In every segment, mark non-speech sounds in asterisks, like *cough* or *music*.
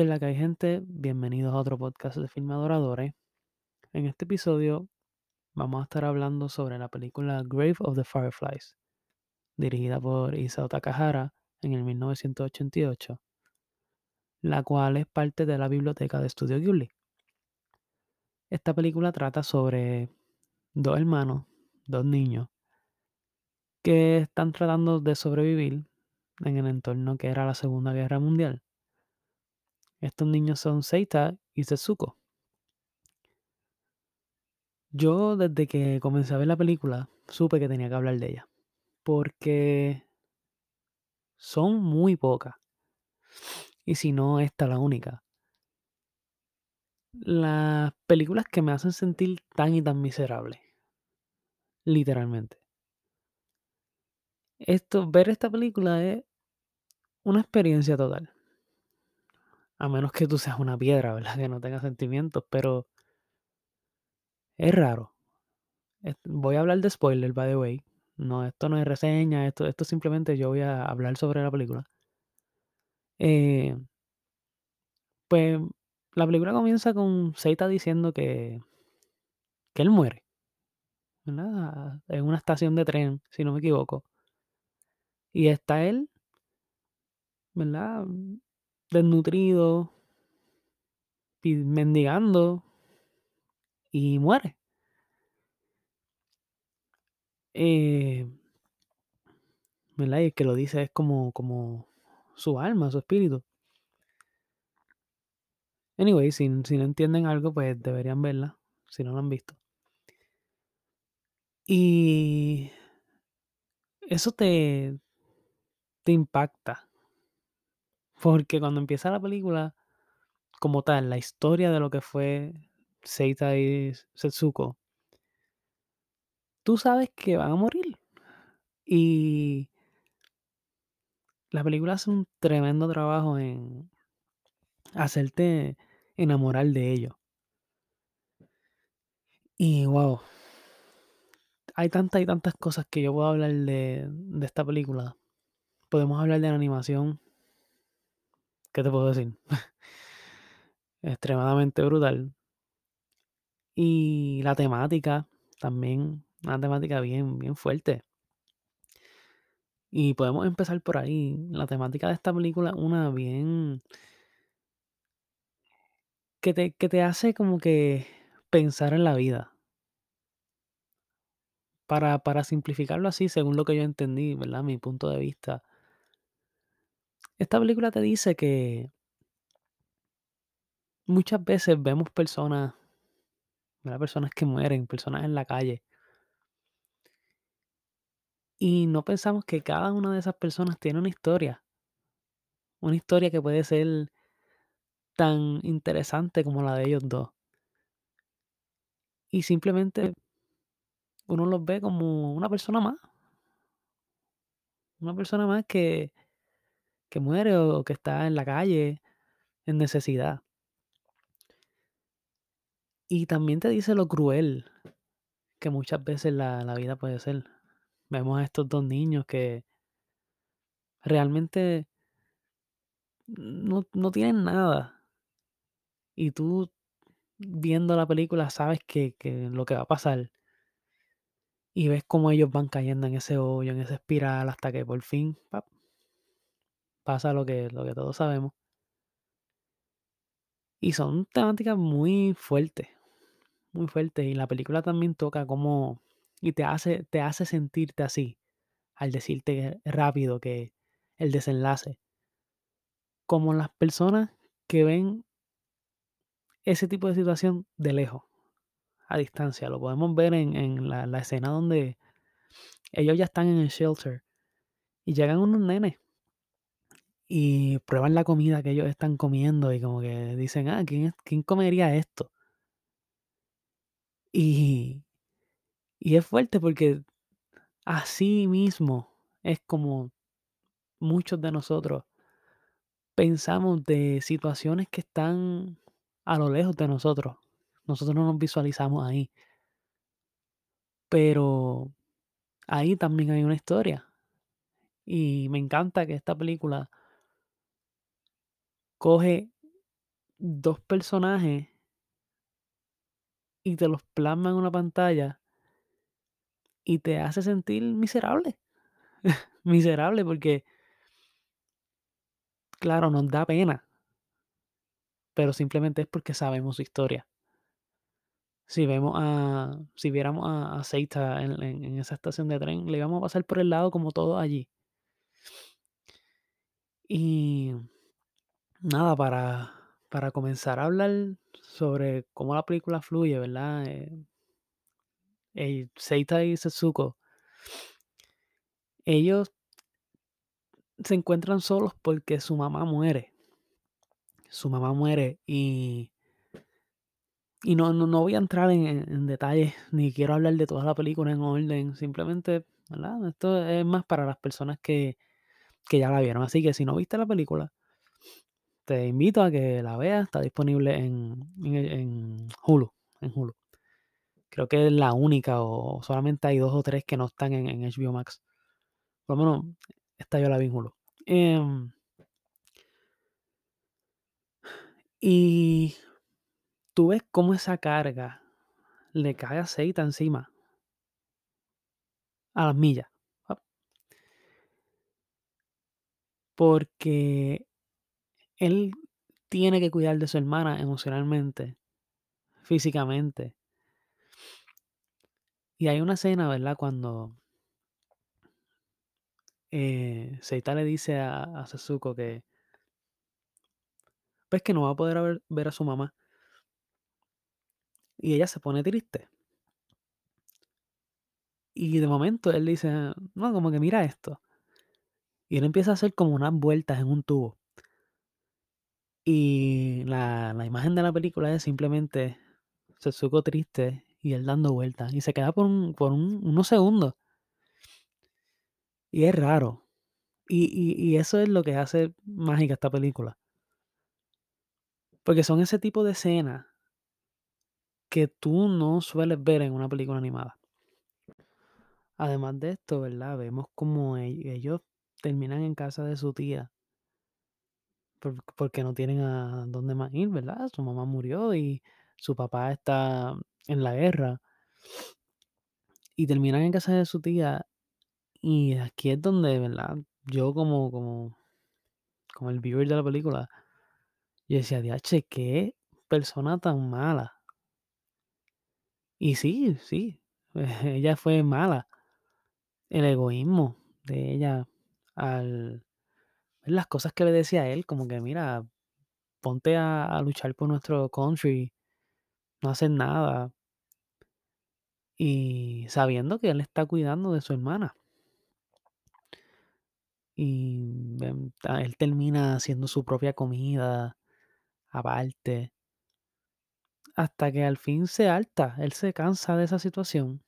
¿Qué es la que hay, gente? Bienvenidos a otro podcast de Film Adoradores. En este episodio vamos a estar hablando sobre la película Grave of the Fireflies, dirigida por Isao Takahara en el 1988, la cual es parte de la biblioteca de Studio Ghibli. Esta película trata sobre dos hermanos, dos niños, que están tratando de sobrevivir en el entorno que era la Segunda Guerra Mundial. Estos niños son Seita y Setsuko. Yo desde que comencé a ver la película supe que tenía que hablar de ella, porque son muy pocas. Y si no, esta la única. Las películas que me hacen sentir tan y tan miserable. Literalmente. Esto, ver esta película es una experiencia total. A menos que tú seas una piedra, ¿verdad? Que no tenga sentimientos, pero es raro. Voy a hablar de spoiler, by the way. No, esto no es reseña, esto, esto simplemente yo voy a hablar sobre la película. Eh, pues la película comienza con Seita diciendo que, que él muere, ¿verdad? En una estación de tren, si no me equivoco. Y está él, ¿verdad? Desnutrido, mendigando y muere. Eh, ¿verdad? Y el que lo dice es como, como su alma, su espíritu. Anyway, si, si no entienden algo, pues deberían verla, si no la han visto. Y eso te, te impacta. Porque cuando empieza la película, como tal, la historia de lo que fue Seita y Setsuko, tú sabes que van a morir. Y la película hace un tremendo trabajo en hacerte enamorar de ellos. Y wow, hay tantas y tantas cosas que yo puedo hablar de, de esta película. Podemos hablar de la animación. ¿Qué te puedo decir? *laughs* Extremadamente brutal. Y la temática también, una temática bien, bien fuerte. Y podemos empezar por ahí. La temática de esta película, una bien. que te, que te hace como que pensar en la vida. Para, para simplificarlo así, según lo que yo entendí, ¿verdad? Mi punto de vista. Esta película te dice que muchas veces vemos personas. Personas que mueren, personas en la calle. Y no pensamos que cada una de esas personas tiene una historia. Una historia que puede ser tan interesante como la de ellos dos. Y simplemente uno los ve como una persona más. Una persona más que, que muere o que está en la calle en necesidad. Y también te dice lo cruel que muchas veces la, la vida puede ser. Vemos a estos dos niños que realmente no, no tienen nada. Y tú viendo la película sabes que, que lo que va a pasar. Y ves cómo ellos van cayendo en ese hoyo, en esa espiral, hasta que por fin pap, pasa lo que, lo que todos sabemos. Y son temáticas muy fuertes, muy fuertes. Y la película también toca como... Y te hace, te hace sentirte así, al decirte rápido que el desenlace. Como las personas que ven ese tipo de situación de lejos, a distancia. Lo podemos ver en, en la, la escena donde ellos ya están en el shelter y llegan unos nenes y prueban la comida que ellos están comiendo y como que dicen, ah, ¿quién, quién comería esto? Y, y es fuerte porque así mismo es como muchos de nosotros pensamos de situaciones que están a lo lejos de nosotros. Nosotros no nos visualizamos ahí. Pero ahí también hay una historia. Y me encanta que esta película coge 2 personajes y te los plasma en una pantalla y te hace sentir miserable. *laughs* Miserable porque claro, nos da pena. Pero simplemente es porque sabemos su historia. Si vemos a si viéramos a a Seita en esa estación de tren, le íbamos a pasar por el lado como todos allí. Y nada, para para comenzar a hablar sobre cómo la película fluye, ¿verdad? Eh Seita y Setsuko ellos se encuentran solos porque su mamá muere. Su mamá muere y y no no no voy a entrar en en en detalles, ni quiero hablar de toda la película en orden, simplemente, ¿verdad? Esto es más para las personas que que ya la vieron. Así que si no viste la película te invito a que la veas, está disponible en en en Hulu en Hulu. Creo que es la única, o solamente hay 2 o 3 que no están en HBO Max. Por lo menos esta yo la vi en Hulu. Em y tú ves cómo esa carga le cae a Seita encima. A las millas. Porque él tiene que cuidar de su hermana emocionalmente, físicamente. Y hay una escena, ¿verdad? Cuando eh, Seita le dice a a que pues, que no va a poder ver ver a su mamá. Y ella se pone triste. Y de momento él dice: "No, como que mira esto". Y él empieza a hacer como unas vueltas en un tubo. Y la la imagen de la película es simplemente Setsuko triste y él dando vueltas, y se queda por un por un unos segundos. Y es raro. Y y y eso es lo que hace mágica esta película. Porque son ese tipo de escenas que tú no sueles ver en una película animada. Además de esto, ¿verdad? Vemos cómo e ellos terminan en casa de su tía. Por porque no tienen a dónde más ir, ¿verdad? Su mamá murió y su papá está en la guerra. Y terminan en casa de su tía, y aquí es donde, ¿verdad? Yo como como como el viewer de la película, yo decía: "Diache, qué persona tan mala". Y sí, sí, *laughs* ella fue mala. El egoísmo de ella al las cosas que le decía a él, como que: "Mira, ponte a luchar por nuestro country", no haces nada. Y sabiendo que él está cuidando de su hermana. Y, em, él termina haciendo su propia comida, aparte. Hasta que al fin se harta, él se cansa de esa situación.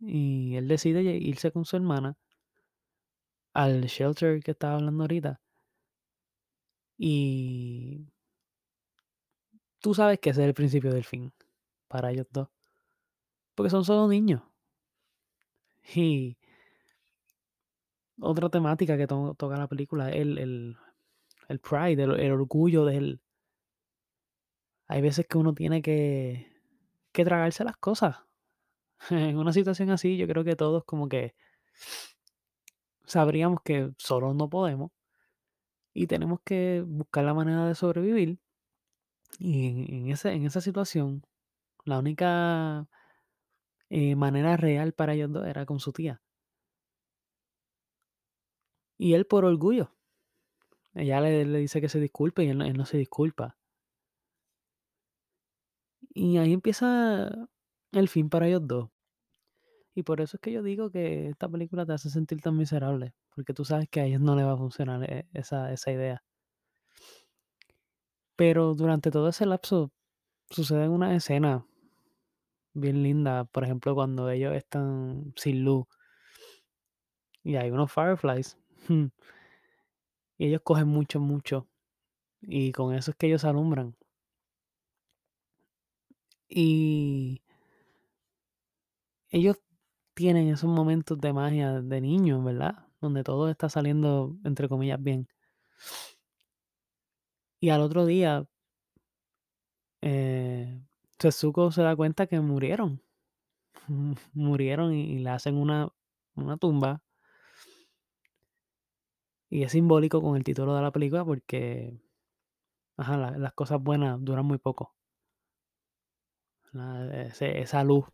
Y él decide irse con su hermana al shelter que estaba hablando ahorita. Y tú sabes que ese es el principio del fin, para ellos 2. Porque son solo niños. Y otra temática que to toca la película, el el el pride, el el orgullo de él. Hay veces que uno tiene que que tragarse las cosas. *laughs* En una situación así, yo creo que todos como que sabríamos que solos no podemos y tenemos que buscar la manera de sobrevivir. Y en ese en esa situación, la única eh, manera real para ellos 2 era con su tía. Y él por orgullo. Ella le dice que se disculpe y él no él no se disculpa. Y ahí empieza el fin para ellos 2. Y por eso es que yo digo que esta película te hace sentir tan miserable, porque tú sabes que a ellos no les va a funcionar e esa esa idea. Pero durante todo ese lapso suceden unas escenas bien lindas, por ejemplo, cuando ellos están sin luz y hay unos fireflies. *laughs* Y ellos cogen mucho, mucho, y con eso es que ellos se alumbran. Y ellos tienen esos momentos de magia de niños, ¿verdad? Donde todo está saliendo, entre comillas, bien. Y al otro día eh, se da cuenta que murieron. *laughs* Murieron y, le hacen una, una tumba. Y es simbólico con el título de la película porque ajá, la- las cosas buenas duran muy poco. Esa luz,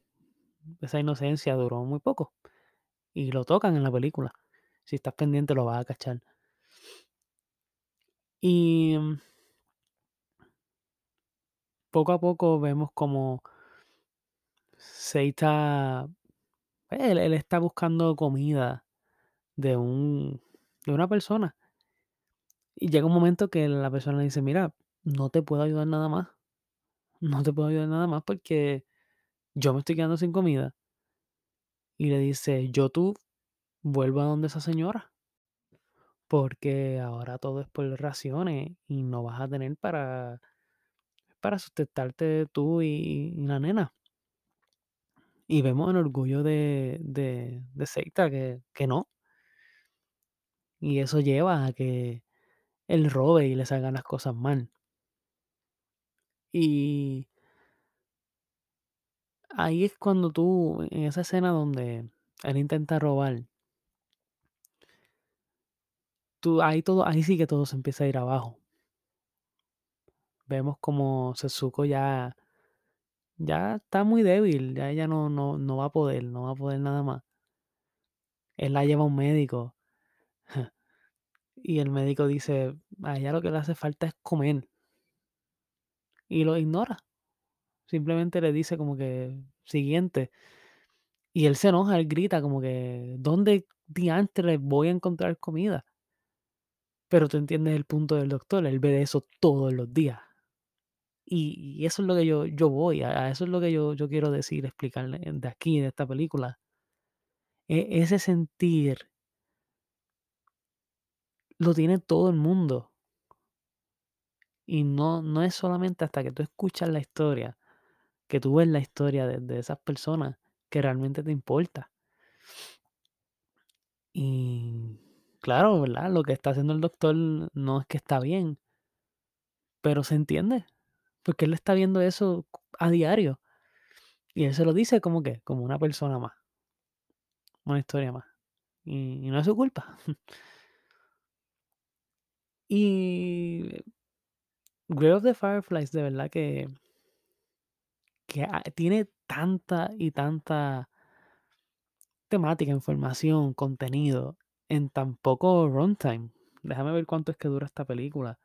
esa inocencia duró muy poco. Y lo tocan en la película. Si estás pendiente lo vas a cachar. Y mm, poco a poco vemos como Seita, él, él está buscando comida de un de una persona. Y llega un momento que la persona le dice, mira, no te puedo ayudar nada más. No te puedo ayudar nada más porque yo me estoy quedando sin comida. Y le dice, yo tú vuelvo a donde esa señora. Porque ahora todo es por raciones y no vas a tener para, para sustentarte tú y, y la nena. Y vemos el orgullo de, de, de Seita que, que no. Y eso lleva a que él robe y le salgan las cosas mal. Y ahí es cuando tú, en esa escena donde él intenta robar, tú, ahí, todo, ahí sí que todo se empieza a ir abajo. Vemos como Setsuko ya, ya está muy débil, ya ella no, no, no va a poder, no va a poder nada más. Él la lleva a un médico *laughs* y el médico dice, a ella lo que le hace falta es comer. Y lo ignora. Simplemente le dice como que siguiente. Y él se enoja, él grita como que, ¿dónde diantres voy a encontrar comida? Pero tú entiendes el punto del doctor, él ve eso todos los días. Y, eso es lo que yo, yo voy, a, a eso es lo que yo, yo quiero decir, explicarle de aquí, de esta película. E- ese sentir lo tiene todo el mundo. Y no, no es solamente hasta que tú escuchas la historia, que tú ves la historia de, esas personas que realmente te importa. Y claro, ¿verdad? Lo que está haciendo el doctor no es que está bien, pero se entiende, porque él está viendo eso a diario. Y él se lo dice como que, como una persona más, una historia más. Y, no es su culpa. *laughs* y Grave of the Fireflies, de verdad que, que ah, tiene tanta y tanta temática, información, contenido en tan poco runtime. Déjame ver cuánto es que dura esta película.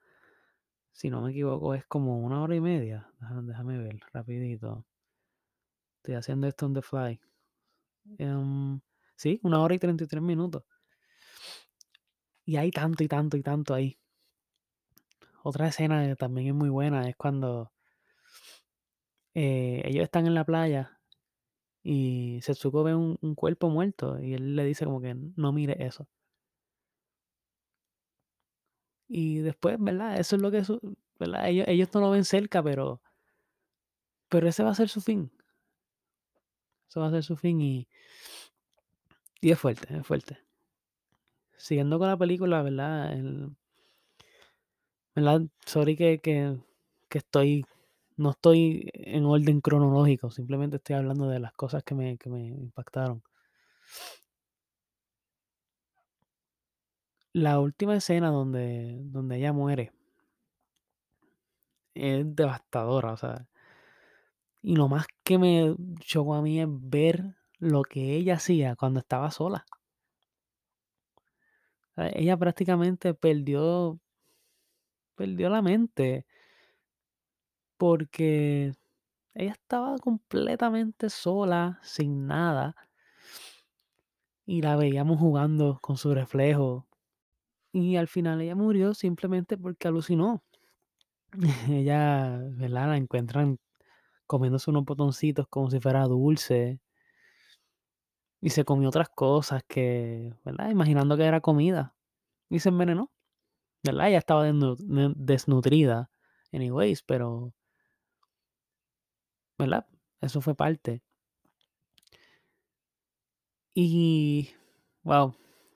Si no me equivoco, es como una hora y media. Déjame, ver, rapidito. Estoy haciendo esto on the fly. Em, sí, una hora y 33 minutos. Y hay tanto y tanto y tanto ahí. Otra escena que también es muy buena es cuando eh, ellos están en la playa y Setsuko ve un, cuerpo muerto y él le dice como que no mire eso. Y después, ¿verdad? Eso es lo que, su- ¿verdad? Ellos, ellos no lo ven cerca, pero, pero ese va a ser su fin. Eso va a ser su fin y, y es fuerte, es fuerte. Siguiendo con la película, ¿verdad? ¿verdad? Sorry que, que, que estoy, no estoy en orden cronológico, simplemente estoy hablando de las cosas que me, que me impactaron. La última escena donde, donde ella muere es devastadora, o sea, y lo más que me chocó a mí es ver lo que ella hacía cuando estaba sola. Ella prácticamente perdió, perdió la mente porque ella estaba completamente sola, sin nada, y la veíamos jugando con su reflejo. Y al final ella murió simplemente porque alucinó. *laughs* ella, ¿verdad? La encuentran comiéndose unos botoncitos como si fuera dulce. Y se comió otras cosas que, ¿verdad? Imaginando que era comida. Y se envenenó. ¿Verdad? Ella estaba desnutrida. Anyways, pero, ¿verdad? Eso fue parte. Y, wow,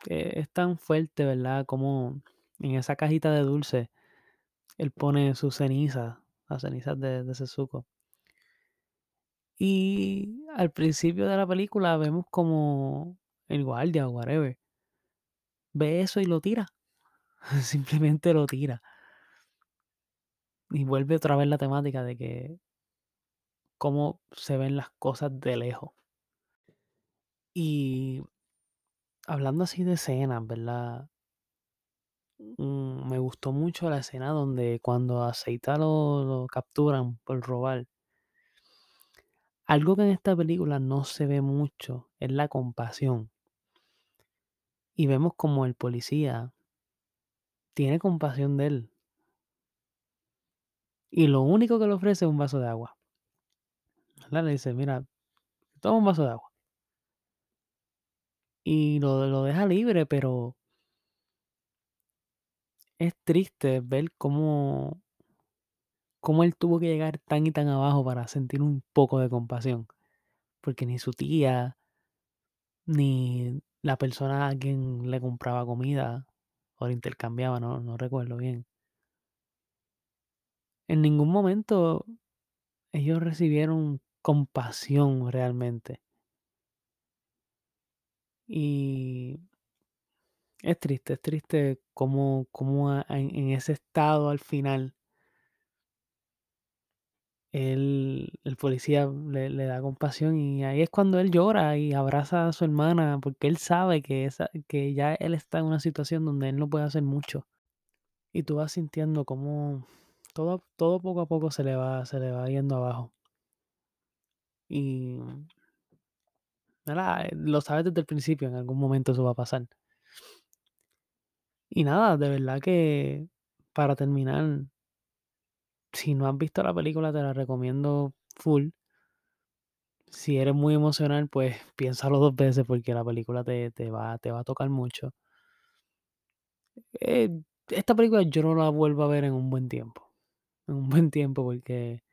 eh, es tan fuerte, ¿verdad? Como en esa cajita de dulce él pone sus cenizas, las cenizas de, de Setsuko. Y al principio de la película vemos como el guardia o whatever ve eso y lo tira. *laughs* Simplemente lo tira. Y vuelve otra vez la temática de que cómo se ven las cosas de lejos. Y hablando así de escenas, ¿verdad? Mm, me gustó mucho la escena donde cuando a Seita lo, lo capturan por robar. Algo que en esta película no se ve mucho es la compasión. Y vemos como el policía tiene compasión de él. Y lo único que le ofrece es un vaso de agua. Le dice, mira, toma un vaso de agua. Y lo, lo deja libre, pero es triste ver cómo, cómo él tuvo que llegar tan y tan abajo para sentir un poco de compasión. Porque ni su tía, ni la persona a quien le compraba comida o le intercambiaba, no, no recuerdo bien. En ningún momento ellos recibieron compasión realmente. Y es triste, es triste a- en, en ese estado al final él, el policía le, le da compasión y ahí es cuando él llora y abraza a su hermana porque él sabe que, esa, que ya él está en una situación donde él no puede hacer mucho. Y tú vas sintiendo como todo, todo poco a poco se le va, se le va yendo abajo. Y nada, lo sabes desde el principio, en algún momento eso va a pasar. Y nada, de verdad que para terminar, si no has visto la película, te la recomiendo full. Si eres muy emocional, pues *laughs* piénsalo dos veces porque la película te, te va, te va a tocar mucho. Eh, esta película yo no la vuelvo a ver en un buen tiempo. En un buen tiempo porque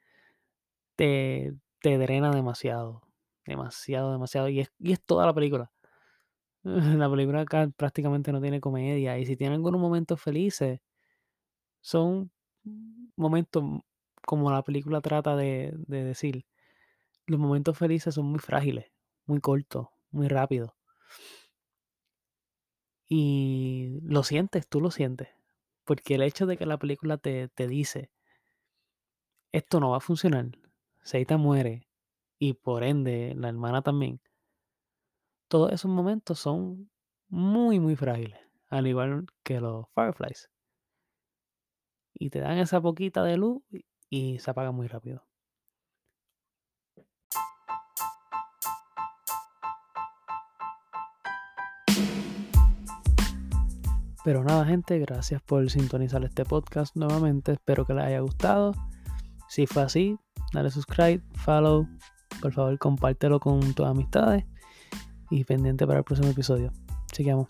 te, te drena demasiado. Demasiado, demasiado. Y es, y es toda la película. *laughs* La película acá prácticamente no tiene comedia. Y si tiene algunos momentos felices, son momentos como la película trata de, de decir. Los momentos felices son muy frágiles, muy cortos, muy rápidos. Y lo sientes, tú lo sientes. Porque el hecho de que la película te, te dice, esto no va a funcionar, Seita muere, y por ende la hermana también, todos esos momentos son muy, muy frágiles, al igual que los Fireflies. Y te dan esa poquita de luz y- se apaga muy rápido. Pero nada, gente, gracias por sintonizar este podcast nuevamente. Espero que les haya gustado. Si fue así, dale subscribe, follow. Por favor, compártelo con tus amistades. Y pendiente para el próximo episodio. Sigamos.